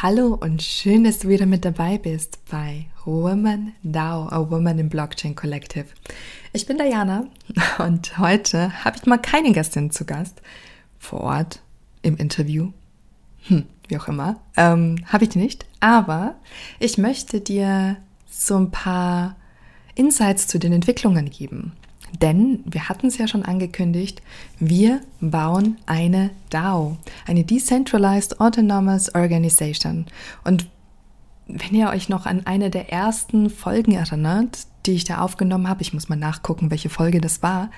Hallo und schön, dass du wieder mit dabei bist bei Woman DAO, a Woman in Blockchain Collective. Ich bin Diana und heute habe ich mal keine Gästin zu Gast vor Ort im Interview. Hm, wie auch immer. Ähm, habe ich nicht. Aber ich möchte dir so ein paar Insights zu den Entwicklungen geben. Denn wir hatten es ja schon angekündigt, wir bauen eine DAO, eine Decentralized Autonomous Organization. Und wenn ihr euch noch an eine der ersten Folgen erinnert, die ich da aufgenommen habe, ich muss mal nachgucken, welche Folge das war,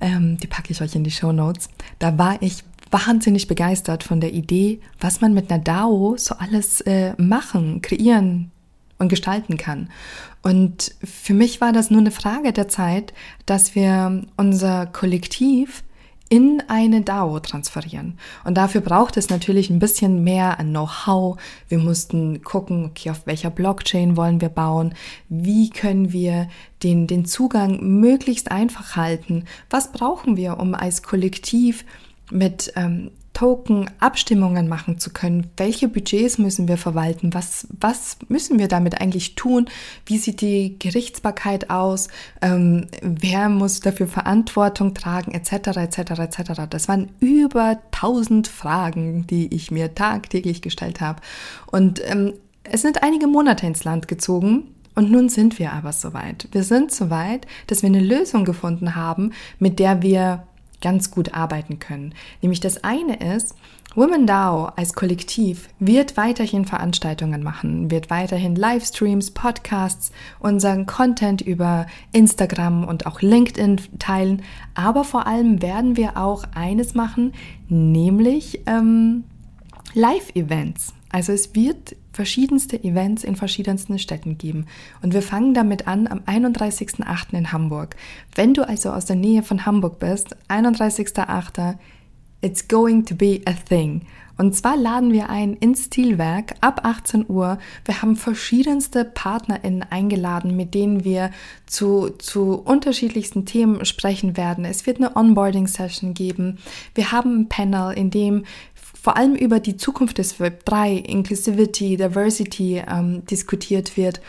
ähm, die packe ich euch in die Show Notes, da war ich wahnsinnig begeistert von der Idee, was man mit einer DAO so alles äh, machen, kreieren, und gestalten kann. Und für mich war das nur eine Frage der Zeit, dass wir unser Kollektiv in eine DAO transferieren. Und dafür braucht es natürlich ein bisschen mehr an Know-how. Wir mussten gucken, okay, auf welcher Blockchain wollen wir bauen? Wie können wir den, den Zugang möglichst einfach halten? Was brauchen wir, um als Kollektiv mit ähm, Token Abstimmungen machen zu können. Welche Budgets müssen wir verwalten? Was, was müssen wir damit eigentlich tun? Wie sieht die Gerichtsbarkeit aus? Ähm, wer muss dafür Verantwortung tragen? Etc. etc. etc. Das waren über 1000 Fragen, die ich mir tagtäglich gestellt habe. Und ähm, es sind einige Monate ins Land gezogen. Und nun sind wir aber soweit. Wir sind soweit, dass wir eine Lösung gefunden haben, mit der wir ganz gut arbeiten können. Nämlich das eine ist, Women DAO als Kollektiv wird weiterhin Veranstaltungen machen, wird weiterhin Livestreams, Podcasts, unseren Content über Instagram und auch LinkedIn teilen, aber vor allem werden wir auch eines machen, nämlich ähm, Live-Events. Also es wird verschiedenste Events in verschiedensten Städten geben. Und wir fangen damit an am 31.08. in Hamburg. Wenn du also aus der Nähe von Hamburg bist, 31.08. It's going to be a thing. Und zwar laden wir ein ins Stilwerk ab 18 Uhr. Wir haben verschiedenste PartnerInnen eingeladen, mit denen wir zu, zu unterschiedlichsten Themen sprechen werden. Es wird eine Onboarding-Session geben. Wir haben ein Panel, in dem vor allem über die Zukunft des Web 3, Inclusivity, Diversity ähm, diskutiert wird.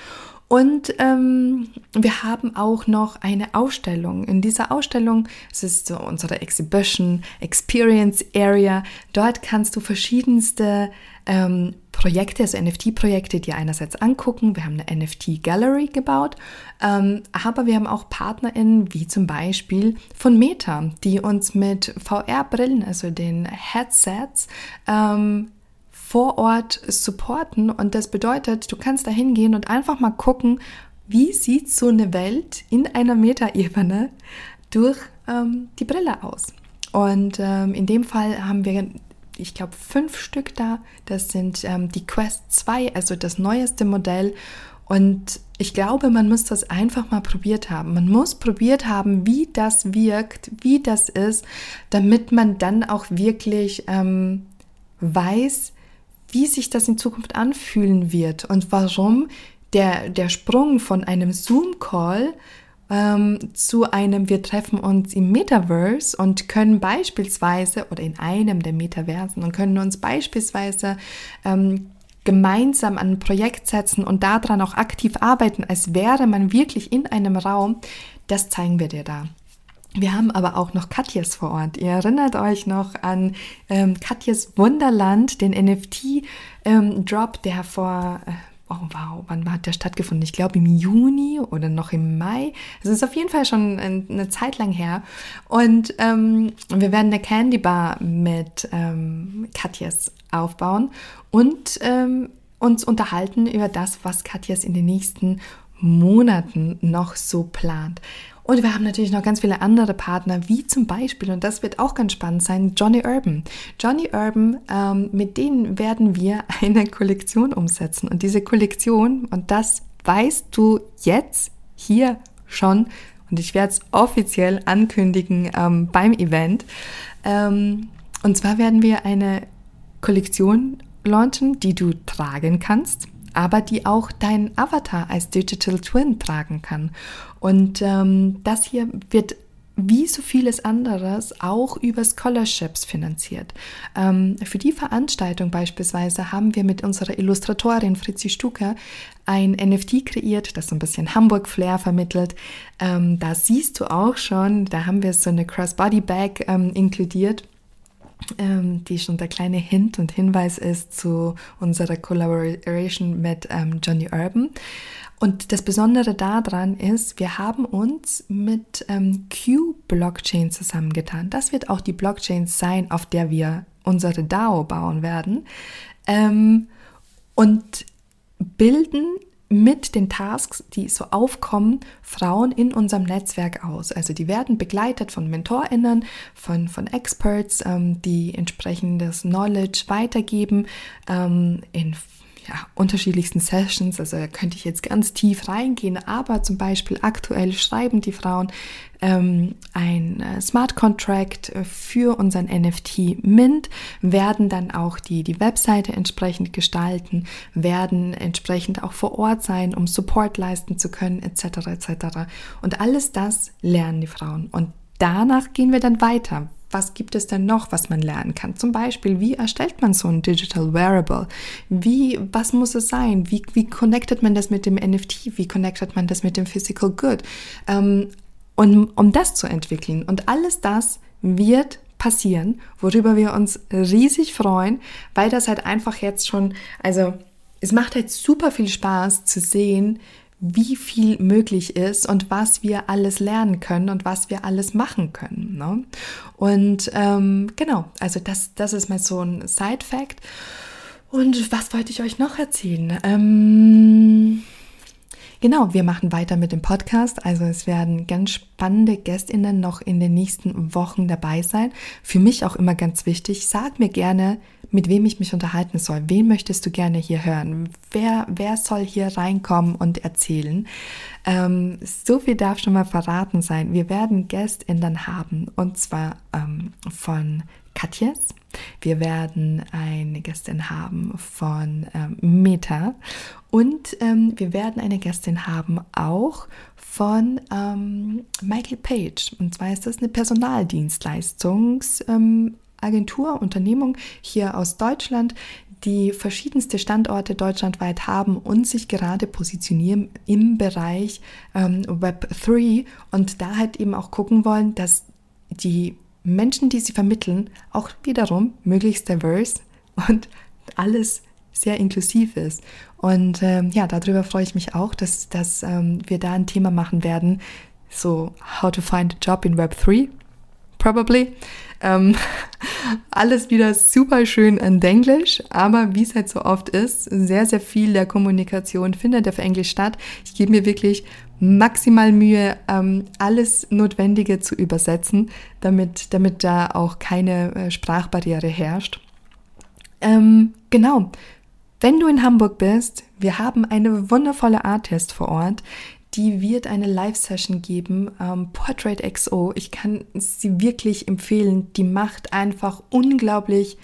Und ähm, wir haben auch noch eine Ausstellung. In dieser Ausstellung, es ist so unsere Exhibition Experience Area, dort kannst du verschiedenste ähm, Projekte, also NFT-Projekte, dir einerseits angucken. Wir haben eine NFT-Gallery gebaut, ähm, aber wir haben auch PartnerInnen wie zum Beispiel von Meta, die uns mit VR-Brillen, also den Headsets, ähm, vor Ort supporten. Und das bedeutet, du kannst da hingehen und einfach mal gucken, wie sieht so eine Welt in einer Metaebene durch ähm, die Brille aus. Und ähm, in dem Fall haben wir, ich glaube, fünf Stück da. Das sind ähm, die Quest 2, also das neueste Modell. Und ich glaube, man muss das einfach mal probiert haben. Man muss probiert haben, wie das wirkt, wie das ist, damit man dann auch wirklich ähm, weiß, wie sich das in Zukunft anfühlen wird und warum der, der Sprung von einem Zoom-Call ähm, zu einem, wir treffen uns im Metaverse und können beispielsweise, oder in einem der Metaversen, und können uns beispielsweise ähm, gemeinsam an ein Projekt setzen und daran auch aktiv arbeiten, als wäre man wirklich in einem Raum, das zeigen wir dir da. Wir haben aber auch noch Katjes vor Ort. Ihr erinnert euch noch an ähm, Katjes Wunderland, den NFT-Drop, ähm, der vor, äh, oh wow, wann hat der stattgefunden? Ich glaube im Juni oder noch im Mai. Es ist auf jeden Fall schon eine Zeit lang her. Und ähm, wir werden eine Candy Bar mit ähm, Katjes aufbauen und ähm, uns unterhalten über das, was Katjes in den nächsten Monaten noch so plant. Und wir haben natürlich noch ganz viele andere Partner, wie zum Beispiel, und das wird auch ganz spannend sein, Johnny Urban. Johnny Urban, ähm, mit denen werden wir eine Kollektion umsetzen. Und diese Kollektion, und das weißt du jetzt hier schon, und ich werde es offiziell ankündigen ähm, beim Event. Ähm, und zwar werden wir eine Kollektion launchen, die du tragen kannst aber die auch dein Avatar als Digital Twin tragen kann. Und ähm, das hier wird wie so vieles anderes auch über Scholarships finanziert. Ähm, für die Veranstaltung beispielsweise haben wir mit unserer Illustratorin Fritzi Stucker ein NFT kreiert, das so ein bisschen Hamburg-Flair vermittelt. Ähm, da siehst du auch schon, da haben wir so eine Crossbody-Bag ähm, inkludiert ähm, die schon der kleine Hint und Hinweis ist zu unserer Collaboration mit ähm, Johnny Urban. Und das Besondere daran ist, wir haben uns mit ähm, Q-Blockchain zusammengetan. Das wird auch die Blockchain sein, auf der wir unsere DAO bauen werden. Ähm, und bilden mit den Tasks, die so aufkommen, Frauen in unserem Netzwerk aus. Also die werden begleitet von MentorInnen, von, von Experts, ähm, die entsprechendes Knowledge weitergeben ähm, in ja, unterschiedlichsten Sessions. Also könnte ich jetzt ganz tief reingehen, aber zum Beispiel aktuell schreiben die Frauen ähm, ein äh, Smart Contract für unseren NFT Mint, werden dann auch die, die Webseite entsprechend gestalten, werden entsprechend auch vor Ort sein, um Support leisten zu können, etc. etc. Und alles das lernen die Frauen. Und danach gehen wir dann weiter was gibt es denn noch, was man lernen kann? Zum Beispiel, wie erstellt man so ein Digital Wearable? Wie, was muss es sein? Wie, wie connectet man das mit dem NFT? Wie connectet man das mit dem Physical Good? Ähm, und, um das zu entwickeln. Und alles das wird passieren, worüber wir uns riesig freuen, weil das halt einfach jetzt schon, also es macht halt super viel Spaß zu sehen, wie viel möglich ist und was wir alles lernen können und was wir alles machen können. Ne? Und ähm, genau, also das, das ist mal so ein Side-Fact. Und was wollte ich euch noch erzählen? Ähm, Genau, wir machen weiter mit dem Podcast. Also es werden ganz spannende Gästinnen noch in den nächsten Wochen dabei sein. Für mich auch immer ganz wichtig. Sag mir gerne, mit wem ich mich unterhalten soll. Wen möchtest du gerne hier hören? Wer, wer soll hier reinkommen und erzählen? Ähm, so viel darf schon mal verraten sein. Wir werden Gästinnen haben und zwar ähm, von Katjes. Wir werden eine Gästin haben von ähm, Meta und ähm, wir werden eine Gästin haben auch von ähm, Michael Page. Und zwar ist das eine Personaldienstleistungsagentur, ähm, Unternehmung hier aus Deutschland, die verschiedenste Standorte deutschlandweit haben und sich gerade positionieren im Bereich ähm, Web 3 und da halt eben auch gucken wollen, dass die Menschen, die sie vermitteln, auch wiederum möglichst diverse und alles sehr inklusiv ist. Und ähm, ja, darüber freue ich mich auch, dass, dass ähm, wir da ein Thema machen werden, so How to Find a Job in Web 3, probably. Ähm, alles wieder super schön in Englisch, aber wie es halt so oft ist, sehr, sehr viel der Kommunikation findet auf Englisch statt. Ich gebe mir wirklich maximal Mühe, ähm, alles Notwendige zu übersetzen, damit, damit da auch keine äh, Sprachbarriere herrscht. Ähm, genau. Wenn du in Hamburg bist, wir haben eine wundervolle Artist vor Ort, die wird eine Live-Session geben, ähm, Portrait XO. Ich kann sie wirklich empfehlen. Die macht einfach unglaublich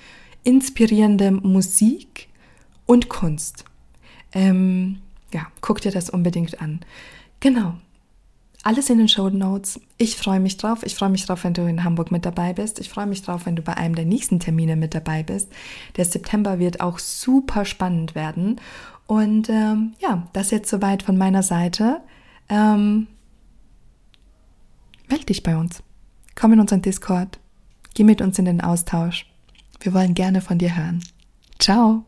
inspirierende Musik und Kunst. Ähm, ja, guck dir das unbedingt an. Genau. Alles in den Show Notes. Ich freue mich drauf. Ich freue mich drauf, wenn du in Hamburg mit dabei bist. Ich freue mich drauf, wenn du bei einem der nächsten Termine mit dabei bist. Der September wird auch super spannend werden. Und ähm, ja, das jetzt soweit von meiner Seite. Ähm, meld dich bei uns. Komm in unseren Discord. Geh mit uns in den Austausch. Wir wollen gerne von dir hören. Ciao.